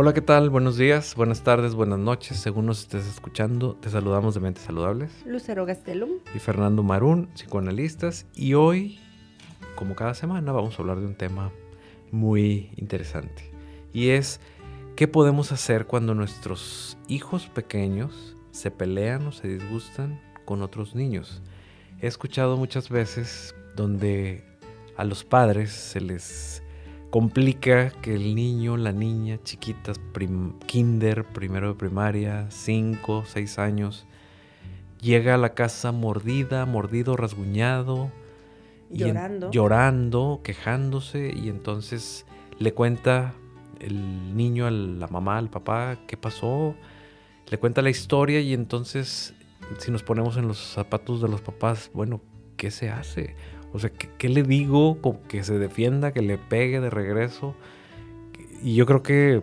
Hola, ¿qué tal? Buenos días, buenas tardes, buenas noches. Según nos estés escuchando, te saludamos de Mentes Saludables. Lucero Gastelum. Y Fernando Marún, psicoanalistas. Y hoy, como cada semana, vamos a hablar de un tema muy interesante. Y es, ¿qué podemos hacer cuando nuestros hijos pequeños se pelean o se disgustan con otros niños? He escuchado muchas veces donde a los padres se les complica que el niño, la niña, chiquitas, kinder, primero de primaria, 5, 6 años, llega a la casa mordida, mordido, rasguñado, llorando, llorando, quejándose y entonces le cuenta el niño a la mamá, al papá, qué pasó, le cuenta la historia y entonces si nos ponemos en los zapatos de los papás, bueno, ¿qué se hace? O sea, ¿qué, le digo? Que se defienda, que le pegue de regreso. Y yo creo que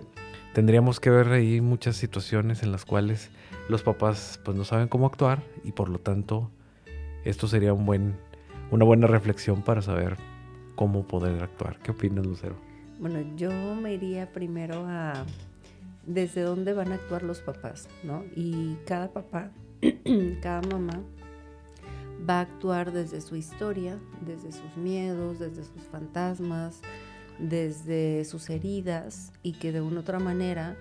tendríamos que ver ahí muchas situaciones en las cuales los papás pues no saben cómo actuar y por lo tanto esto sería un buen, una buena reflexión para saber cómo poder actuar. ¿Qué opinas, Lucero? Bueno, yo me iría primero a desde dónde van a actuar los papás, ¿no? Y cada papá, cada mamá va a actuar desde su historia, desde sus miedos, desde sus fantasmas, desde sus heridas y que de una u otra manera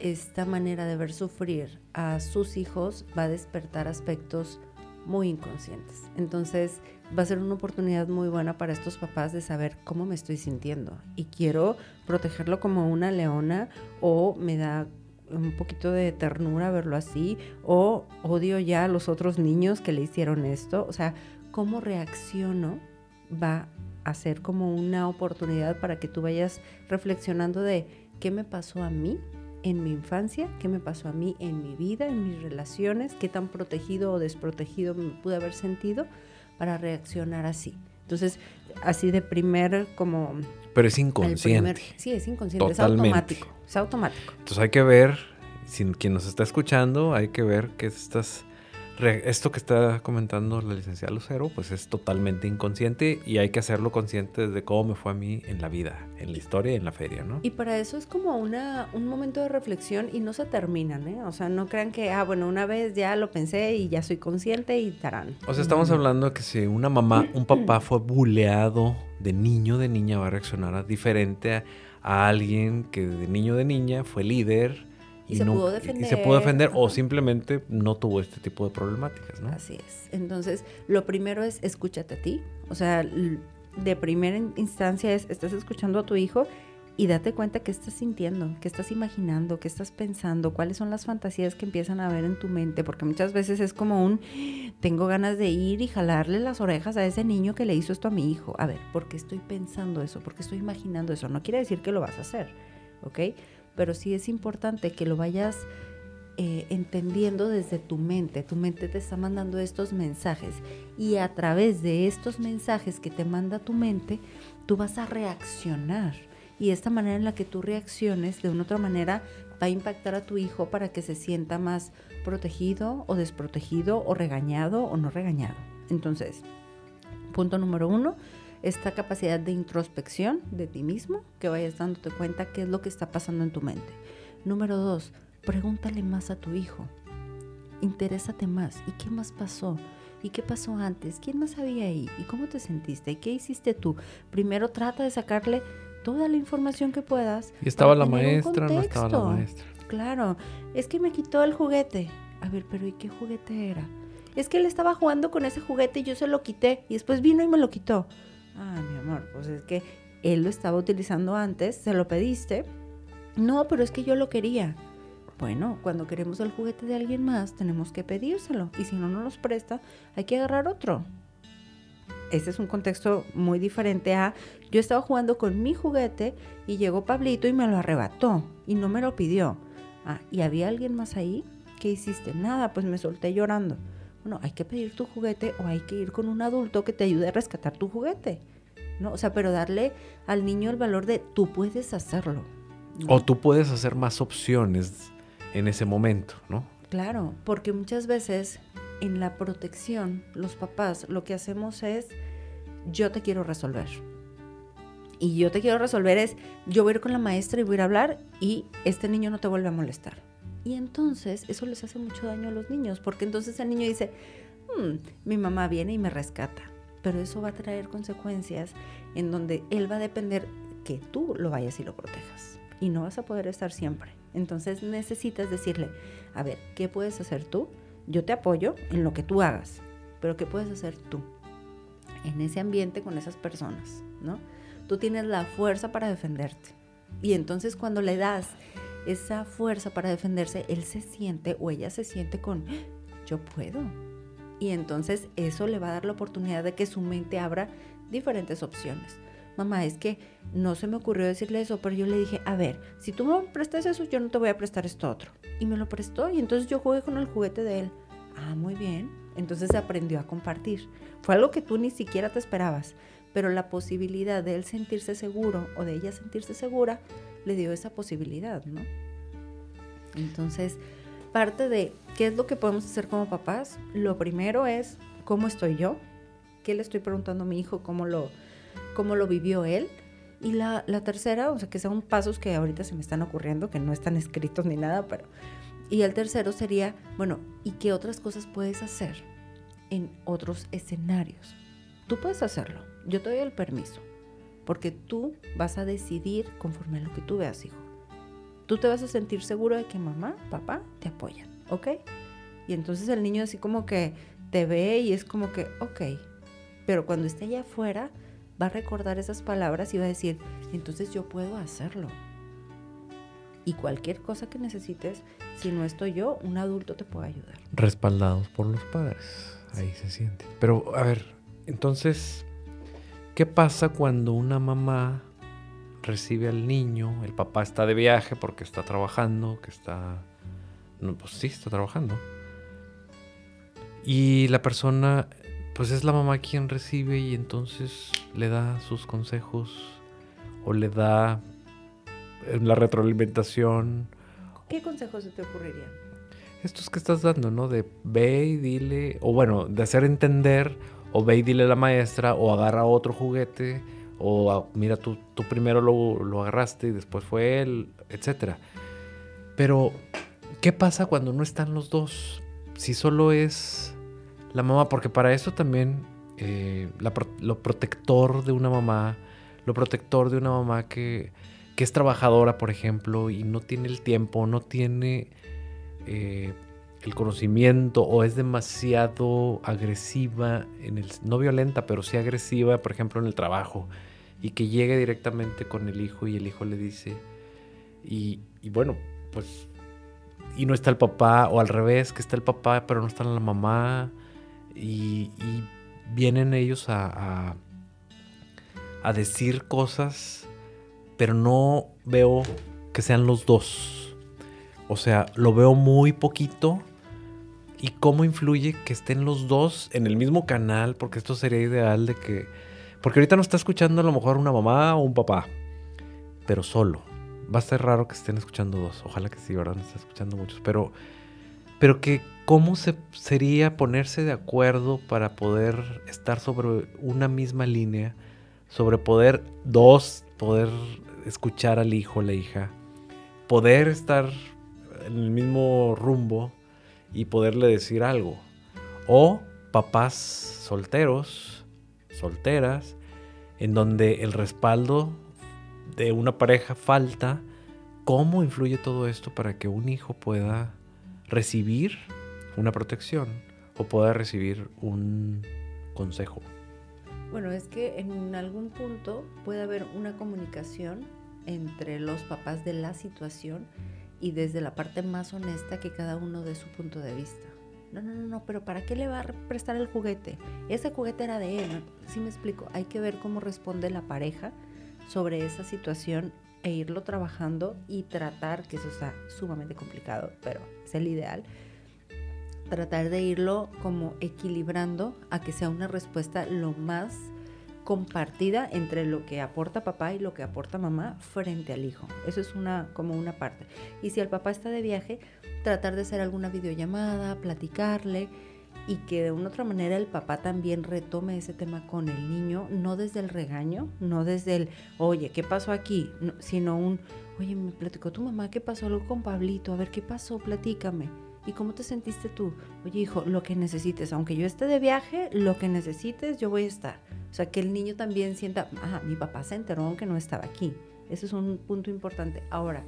esta manera de ver sufrir a sus hijos va a despertar aspectos muy inconscientes. Entonces va a ser una oportunidad muy buena para estos papás de saber cómo me estoy sintiendo y quiero protegerlo como una leona o me da un poquito de ternura verlo así, o odio ya a los otros niños que le hicieron esto. O sea, cómo reacciono va a ser como una oportunidad para que tú vayas reflexionando de qué me pasó a mí en mi infancia, qué me pasó a mí en mi vida, en mis relaciones, qué tan protegido o desprotegido me pude haber sentido para reaccionar así. Entonces, así de primer como... Pero es inconsciente. sí, es inconsciente, es automático. Es automático. Entonces hay que ver, sin quien nos está escuchando, hay que ver que estas esto que está comentando la licenciada Lucero, pues es totalmente inconsciente y hay que hacerlo consciente de cómo me fue a mí en la vida, en la historia y en la feria, ¿no? Y para eso es como una, un momento de reflexión y no se terminan, ¿eh? O sea, no crean que, ah, bueno, una vez ya lo pensé y ya soy consciente y tarán. O sea, estamos hablando de que si una mamá, un papá fue buleado de niño, de niña, va a reaccionar diferente a, a alguien que de niño, de niña fue líder y, se pudo defender. Y se pudo defender o simplemente no tuvo este tipo de problemáticas, ¿no? Así es. Entonces, lo primero es escúchate a ti. O sea, de primera instancia es, estás escuchando a tu hijo y date cuenta qué estás sintiendo, qué estás imaginando, qué estás pensando, cuáles son las fantasías que empiezan a ver en tu mente, porque muchas veces es como un, tengo ganas de ir y jalarle las orejas a ese niño que le hizo esto a mi hijo. A ver, ¿por qué estoy pensando eso? ¿Por qué estoy imaginando eso? No quiere decir que lo vas a hacer, ¿ok? Pero sí es importante que lo vayas eh, entendiendo desde tu mente. Tu mente te está mandando estos mensajes y a través de estos mensajes que te manda tu mente, tú vas a reaccionar. Y esta manera en la que tú reacciones de una otra manera va a impactar a tu hijo para que se sienta más protegido o desprotegido o regañado o no regañado. Entonces, punto número uno, esta capacidad de introspección de ti mismo, que vayas dándote cuenta qué es lo que está pasando en tu mente. Número dos, pregúntale más a tu hijo. Interésate más. ¿Y qué más pasó? ¿Y qué pasó antes? ¿Quién más había ahí? ¿Y cómo te sentiste? ¿Y qué hiciste tú? Primero trata de sacarle toda la información que puedas. ¿Y estaba la maestra? No estaba la maestra. Claro, es que me quitó el juguete. A ver, pero ¿y qué juguete era? Es que él estaba jugando con ese juguete y yo se lo quité y después vino y me lo quitó. Ah, mi amor, pues es que él lo estaba utilizando antes, se lo pediste. No, pero es que yo lo quería. Bueno, cuando queremos el juguete de alguien más, tenemos que pedírselo. Y si no nos los presta, hay que agarrar otro. Este es un contexto muy diferente a yo estaba jugando con mi juguete y llegó Pablito y me lo arrebató y no me lo pidió. Ah, ¿y había alguien más ahí? ¿Qué hiciste? Nada, pues me solté llorando. Bueno, hay que pedir tu juguete o hay que ir con un adulto que te ayude a rescatar tu juguete. ¿no? O sea, pero darle al niño el valor de tú puedes hacerlo. O tú puedes hacer más opciones en ese momento, ¿no? Claro, porque muchas veces en la protección, los papás lo que hacemos es, yo te quiero resolver. y yo te quiero resolver es, yo voy a ir con la maestra y voy a ir a hablar y este niño no te vuelve a molestar. Y entonces eso les hace mucho daño a los niños, porque entonces el niño dice, hmm, mi mamá viene y me rescata, pero eso va a traer consecuencias en donde él va a depender que tú lo vayas y lo protejas. Y no vas a poder estar siempre. Entonces necesitas decirle, a ver, ¿qué puedes hacer tú? Yo te apoyo en lo que tú hagas, pero ¿qué puedes hacer tú? En ese ambiente con esas personas, ¿no? Tú tienes la fuerza para defenderte. Y entonces cuando le das esa fuerza para defenderse, él se siente o ella se siente con, yo puedo. Y entonces eso le va a dar la oportunidad de que su mente abra diferentes opciones mamá, es que no se me ocurrió decirle eso, pero yo le dije, a ver, si tú me prestas eso, yo no te voy a prestar esto otro. Y me lo prestó y entonces yo jugué con el juguete de él. Ah, muy bien. Entonces aprendió a compartir. Fue algo que tú ni siquiera te esperabas, pero la posibilidad de él sentirse seguro o de ella sentirse segura le dio esa posibilidad, ¿no? Entonces, parte de qué es lo que podemos hacer como papás, lo primero es cómo estoy yo, qué le estoy preguntando a mi hijo, cómo lo, cómo lo vivió él. Y la, tercera, o sea, que son pasos que ahorita se me están ocurriendo, que no están escritos ni nada, pero... Y el tercero sería, bueno, ¿y qué otras cosas puedes hacer en otros escenarios? Tú puedes hacerlo, yo te doy el permiso, porque tú vas a decidir conforme a lo que tú veas, hijo. Tú te vas a sentir seguro de que mamá, papá te apoyan, ¿ok? Y entonces el niño así como que te ve y es como que, ok, pero cuando esté allá afuera, va a recordar esas palabras y va a decir, entonces yo puedo hacerlo. Y cualquier cosa que necesites, si no estoy yo, un adulto te puede ayudar. Respaldados por los padres. Ahí se siente. Pero, a ver, entonces, ¿qué pasa cuando una mamá recibe al niño, el papá está de viaje porque está trabajando, que está... No, pues sí, está trabajando. Y la persona pues es la mamá quien recibe y entonces le da sus consejos o le da eh, la retroalimentación. ¿Qué consejos se te ocurrirían? Estos que estás dando, ¿no? De ve y dile, o bueno, de hacer entender, o ve y dile a la maestra, o agarra otro juguete, o ah, mira, tú, tú primero lo, lo agarraste y después fue él, etc. Pero, ¿qué pasa cuando no están los dos? Si solo es la mamá, porque para eso también eh, lo protector de una mamá, lo protector de una mamá que, que, es trabajadora, por ejemplo, y no tiene el tiempo, no tiene eh, el conocimiento o es demasiado agresiva, en el, no violenta, pero sí agresiva, por ejemplo, en el trabajo, y que llegue directamente con el hijo y el hijo le dice, y, y bueno, pues, y no está el papá, o al revés, que está el papá, pero no está la mamá y, vienen ellos a, a, decir cosas, pero no veo que sean los dos. O sea, lo veo muy poquito. ¿Y cómo influye que estén los dos en el mismo canal? Porque esto sería ideal de que... Porque ahorita no está escuchando a lo mejor una mamá o un papá, pero solo. Va a ser raro que estén escuchando dos. Ojalá que sí, ¿verdad? No está escuchando muchos. Pero, pero que ¿Cómo se, sería ponerse de acuerdo para poder estar sobre una misma línea? Sobre poder, dos, poder escuchar al hijo la hija, poder estar en el mismo rumbo y poderle decir algo. O papás solteros, solteras, en donde el respaldo de una pareja falta. ¿Cómo influye todo esto para que un hijo pueda recibir una protección o poder recibir un consejo. Bueno, es que en algún punto puede haber una comunicación entre los papás de la situación y desde la parte más honesta que cada uno de su punto de vista. No, no, no, no, pero ¿para qué le va a prestar el juguete? Ese juguete era de él. Si me explico, hay que ver cómo responde la pareja sobre esa situación e irlo trabajando y tratar, que eso está sumamente complicado, pero es el ideal, tratar de irlo como equilibrando a que sea una respuesta lo más compartida entre lo que aporta papá y lo que aporta mamá frente al hijo. Eso es una como una parte. Y si el papá está de viaje, tratar de hacer alguna videollamada, platicarle y que de una otra manera el papá también retome ese tema con el niño, no desde el regaño, no desde el, oye, ¿qué pasó aquí? sino un, oye, me platicó tu mamá, ¿qué pasó algo con Pablito? A ver, ¿qué pasó? Platícame. ¿Y cómo te sentiste tú? Oye, hijo, lo que necesites, aunque yo esté de viaje, lo que necesites, yo voy a estar. O sea, que el niño también sienta, ah, mi papá se enteró aunque no estaba aquí. Ese es un punto importante. Ahora,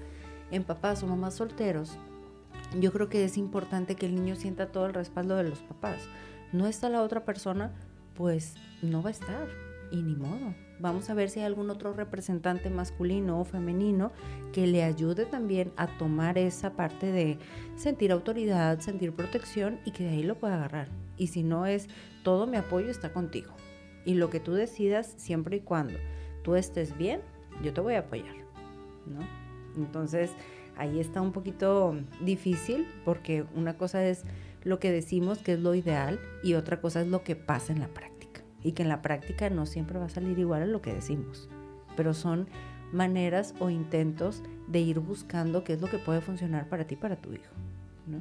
en papás o mamás solteros, yo creo que es importante que el niño sienta todo el respaldo de los papás. No está la otra persona, pues no va a estar. Y ni modo. Vamos a ver si hay algún otro representante masculino o femenino que le ayude también a tomar esa parte de sentir autoridad, sentir protección y que de ahí lo pueda agarrar. Y si no es, todo mi apoyo está contigo. Y lo que tú decidas, siempre y cuando tú estés bien, yo te voy a apoyar. ¿no? Entonces, ahí está un poquito difícil porque una cosa es lo que decimos que es lo ideal y otra cosa es lo que pasa en la práctica. Y que en la práctica no siempre va a salir igual a lo que decimos, pero son maneras o intentos de ir buscando qué es lo que puede funcionar para ti para tu hijo. ¿no?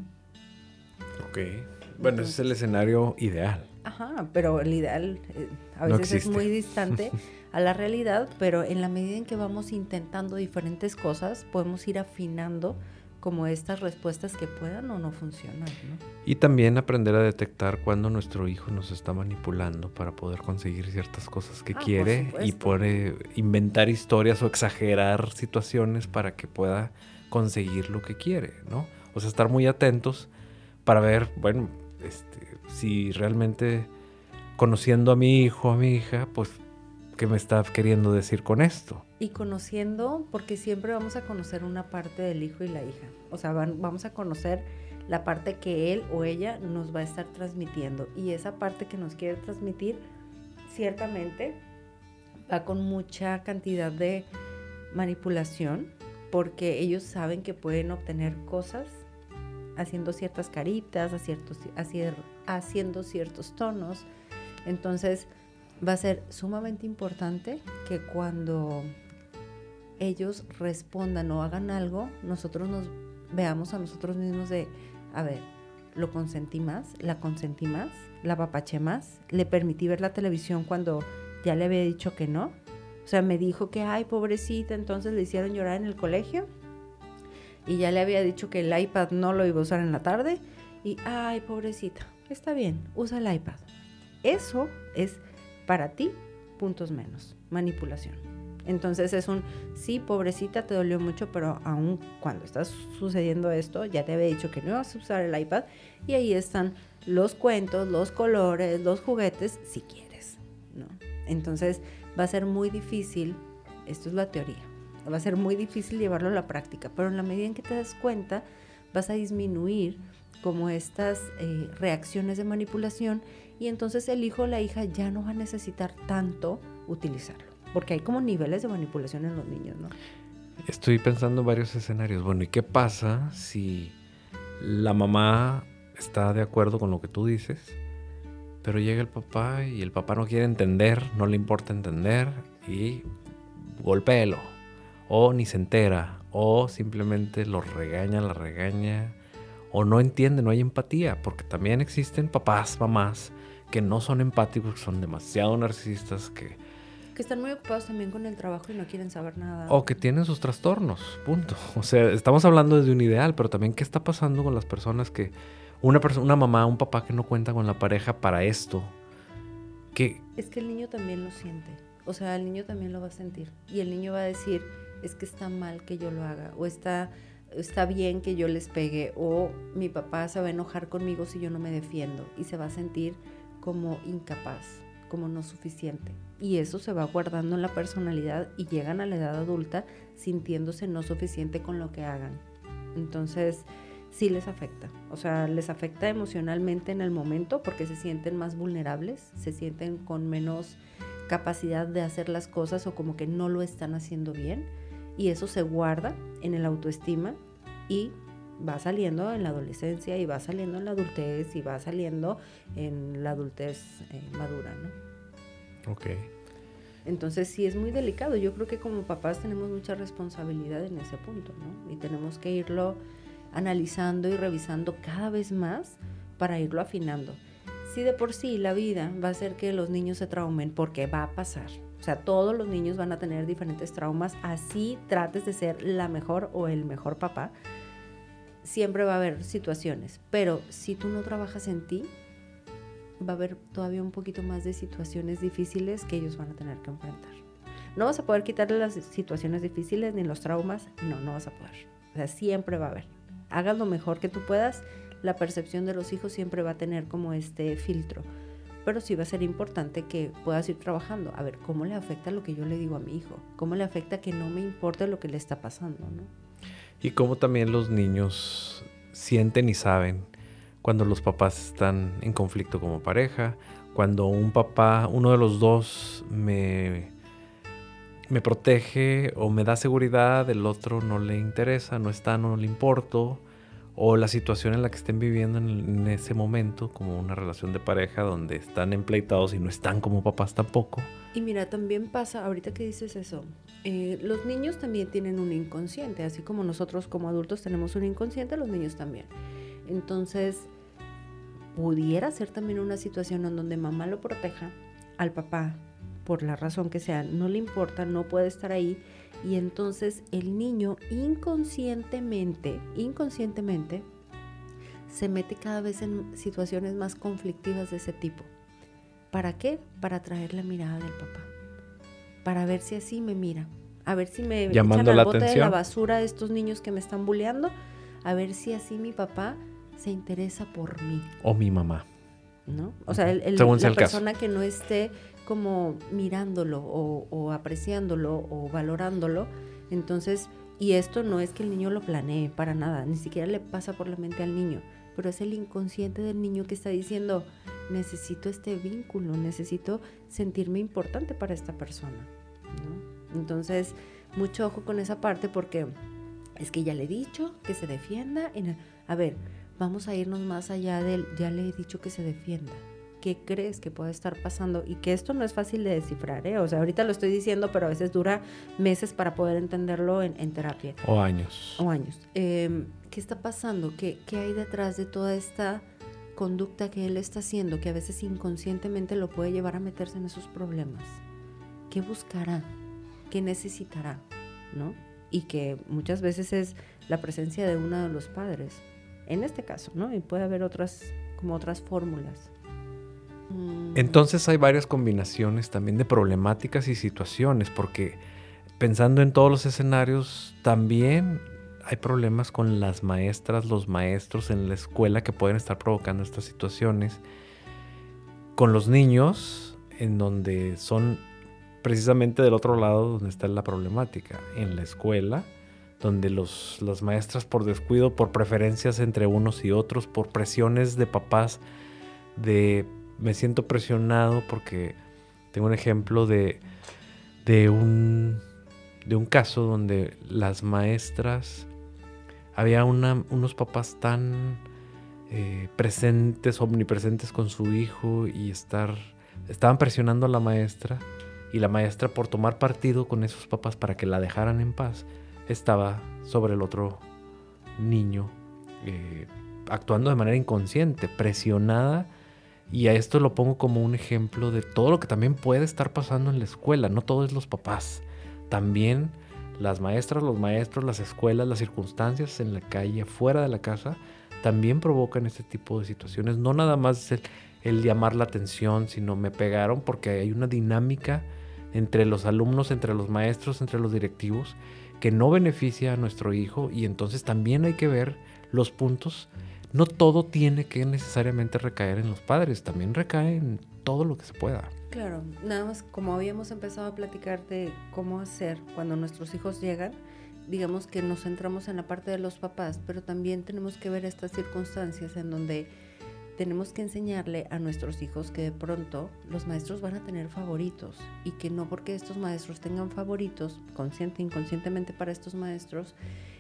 Ok. Bueno, ese es el escenario ideal. Ajá, pero el ideal eh, a veces es muy distante a la realidad, pero en la medida en que vamos intentando diferentes cosas, podemos ir afinando como estas respuestas que puedan o no funcionar. Y también aprender a detectar cuando nuestro hijo nos está manipulando para poder conseguir ciertas cosas que ah, quiere y puede inventar historias o exagerar situaciones para que pueda conseguir lo que quiere, ¿no? O sea, estar muy atentos para ver, bueno, este, si realmente conociendo a mi hijo, a mi hija, pues qué me está queriendo decir con esto. Y conociendo, porque siempre vamos a conocer una parte del hijo y la hija. O sea, vamos a conocer la parte que él o ella nos va a estar transmitiendo. Y esa parte que nos quiere transmitir, ciertamente, va con mucha cantidad de manipulación, porque ellos saben que pueden obtener cosas haciendo ciertas caritas, haciendo ciertos tonos. Entonces, va a ser sumamente importante que cuando ellos respondan o hagan algo, nosotros nos veamos a nosotros mismos de, a ver, lo consentí más, la consentí más, la papaché más, le permití ver la televisión cuando ya le había dicho que no. O sea, me dijo que, ay, pobrecita, entonces le hicieron llorar en el colegio y ya le había dicho que el iPad no lo iba a usar en la tarde y, ay, pobrecita, está bien, usa el iPad. Eso es para ti puntos menos, manipulación. Entonces es un, sí, pobrecita, te dolió mucho, pero aún cuando está sucediendo esto, ya te había dicho que no ibas a usar el iPad y ahí están los cuentos, los colores, los juguetes, si quieres, ¿no? Entonces va a ser muy difícil, esto es la teoría, va a ser muy difícil llevarlo a la práctica, pero en la medida en que te das cuenta, vas a disminuir como estas eh, reacciones de manipulación y entonces el hijo o la hija ya no va a necesitar tanto utilizarlo, porque hay como niveles de manipulación en los niños, ¿no? Estoy pensando en varios escenarios. Bueno, ¿y qué pasa si la mamá está de acuerdo con lo que tú dices, pero llega el papá y el papá no quiere entender, no le importa entender y golpéelo, o ni se entera, o simplemente lo regaña, la regaña, o no entiende, no hay empatía, porque también existen papás, mamás que no son empáticos, son demasiado narcisistas, que... Que están muy ocupados también con el trabajo y no quieren saber nada. O que tienen sus trastornos, punto. O sea, estamos hablando desde un ideal, pero también qué está pasando con las personas que... Una, persona, una mamá, un papá que no cuenta con la pareja para esto. Que... Es que el niño también lo siente. O sea, el niño también lo va a sentir. Y el niño va a decir, es que está mal que yo lo haga. O está está bien que yo les pegue o mi papá se va a enojar conmigo si yo no me defiendo y se va a sentir como incapaz, como no suficiente. Y eso se va guardando en la personalidad y llegan a la edad adulta sintiéndose no suficiente con lo que hagan. Entonces, sí les afecta. O sea, les afecta emocionalmente en el momento porque se sienten más vulnerables, se sienten con menos capacidad de hacer las cosas o como que no lo están haciendo bien. Y eso se guarda en el autoestima y va saliendo en la adolescencia y va saliendo en la adultez y va saliendo en la adultez eh, madura, ¿no? Ok. Entonces sí es muy delicado. Yo creo que como papás tenemos mucha responsabilidad en ese punto, ¿no? Y tenemos que irlo analizando y revisando cada vez más para irlo afinando. si de por sí la vida va a hacer que los niños se traumen, porque va a pasar. O sea, todos los niños van a tener diferentes traumas, así trates de ser la mejor o el mejor papá. Siempre va a haber situaciones, pero si tú no trabajas en ti, va a haber todavía un poquito más de situaciones difíciles que ellos van a tener que enfrentar. No vas a poder quitarle las situaciones difíciles ni los traumas, no, no vas a poder. O sea, siempre va a haber. Hagas lo mejor que tú puedas, la percepción de los hijos siempre va a tener como este filtro. Pero sí va a ser importante que puedas ir trabajando. A ver, ¿cómo le afecta lo que yo le digo a mi hijo? ¿Cómo le afecta que no me importe lo que le está pasando? ¿no? Y cómo también los niños sienten y saben cuando los papás están en conflicto como pareja, cuando un papá, uno de los dos me, me protege o me da seguridad, el otro no le interesa, no está, no le importo, o la situación en la que estén viviendo en, ese momento, como una relación de pareja donde están empleitados y no están como papás tampoco. Y mira, también pasa, ahorita que dices eso, eh, los niños también tienen un inconsciente, así como nosotros como adultos tenemos un inconsciente, los niños también. Entonces, pudiera ser también una situación en donde mamá lo proteja al papá, por la razón que sea, no le importa, no puede estar ahí, y entonces el niño inconscientemente, inconscientemente, se mete cada vez en situaciones más conflictivas de ese tipo. ¿Para qué? Para atraer la mirada del papá. Para ver si así me mira. A ver si me Llamando echan al bote de la basura estos niños que me están bulleando. A ver si así mi papá se interesa por mí. O mi mamá. ¿No? O sea, el, la persona que no esté como mirándolo o, apreciándolo o valorándolo, entonces, y esto no es que el niño lo planee para nada, ni siquiera le pasa por la mente al niño, pero es el inconsciente del niño que está diciendo, necesito este vínculo, necesito sentirme importante para esta persona. Entonces, mucho ojo con esa parte porque es que ya le he dicho que se defienda. A ver, vamos a irnos más allá del ya le he dicho que se defienda. ¿Qué crees que puede estar pasando? Y que esto no es fácil de descifrar, ¿eh? O sea, ahorita lo estoy diciendo, pero a veces dura meses para poder entenderlo en, terapia. O años. O años. Em, ¿Qué está pasando? ¿Qué, ¿Qué hay detrás de toda esta conducta que él está haciendo que a veces inconscientemente lo puede llevar a meterse en esos problemas? ¿Qué buscará? ¿Qué necesitará? ¿No? Y que muchas veces es la presencia de uno de los padres en este caso, ¿no? Y puede haber otras, como otras fórmulas. Mm. Entonces hay varias combinaciones también de problemáticas y situaciones, porque pensando en todos los escenarios, también hay problemas con las maestras, los maestros en la escuela que pueden estar provocando estas situaciones. Con los niños, en donde son precisamente del otro lado donde está la problemática, en la escuela donde los, las maestras por descuido, por preferencias entre unos y otros, por presiones de papás, de me siento presionado porque tengo un ejemplo de, de, un, de un caso donde las maestras, había unos papás tan eh, presentes, omnipresentes con su hijo y estar, estaban presionando a la maestra y la maestra por tomar partido con esos papás para que la dejaran en paz, estaba sobre el otro niño, eh, actuando de manera inconsciente, presionada. Y a esto lo pongo como un ejemplo de todo lo que también puede estar pasando en la escuela. No todos los papás. También las maestras, los maestros, las escuelas, las circunstancias en la calle, fuera de la casa, también provocan este tipo de situaciones. No nada más el, el llamar la atención, sino me pegaron porque hay una dinámica entre los alumnos, entre los maestros, entre los directivos, que no beneficia a nuestro hijo y entonces también hay que ver los puntos. No todo tiene que necesariamente recaer en los padres, también recae en todo lo que se pueda. Claro, nada más como habíamos empezado a platicar de cómo hacer cuando nuestros hijos llegan, digamos que nos centramos en la parte de los papás, pero también tenemos que ver estas circunstancias en donde tenemos que enseñarle a nuestros hijos que de pronto los maestros van a tener favoritos y que no porque estos maestros tengan favoritos, consciente inconscientemente para estos maestros,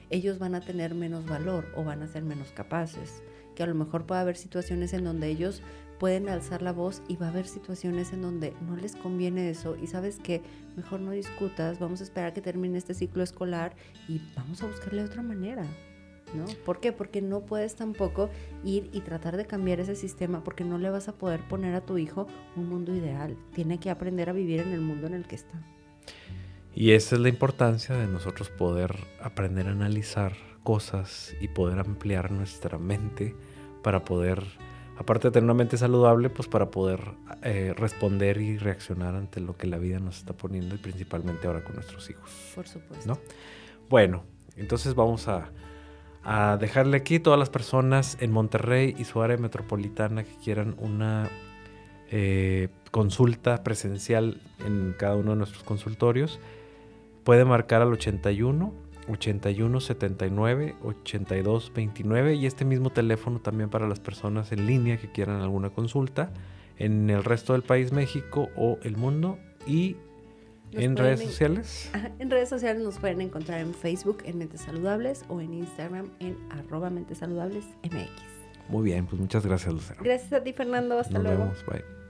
ellos van a tener menos valor o van a ser menos capaces. Que a lo mejor puede haber situaciones en donde ellos pueden alzar la voz y va a haber situaciones en donde no les conviene eso y sabes que mejor no discutas, vamos a esperar que termine este ciclo escolar y vamos a buscarle otra manera. ¿No? ¿Por qué? Porque no puedes tampoco ir y tratar de cambiar ese sistema porque no le vas a poder poner a tu hijo un mundo ideal. Tiene que aprender a vivir en el mundo en el que está. Y esa es la importancia de nosotros poder aprender a analizar cosas y poder ampliar nuestra mente para poder, aparte de tener una mente saludable, pues para poder eh, responder y reaccionar ante lo que la vida nos está poniendo y principalmente ahora con nuestros hijos. Por supuesto. ¿no? Bueno, entonces vamos a, a dejarle aquí todas las personas en Monterrey y su área metropolitana que quieran una eh, consulta presencial en cada uno de nuestros consultorios. Puede marcar al 81 81 79 82 29 y este mismo teléfono también para las personas en línea que quieran alguna consulta en el resto del país México o el mundo y en redes sociales. en redes sociales nos pueden encontrar en Facebook en Mentes Saludables o en Instagram en arroba Mentes Saludables MX. Muy bien, pues muchas gracias Lucero. Gracias a ti Fernando, hasta luego. Nos vemos, bye.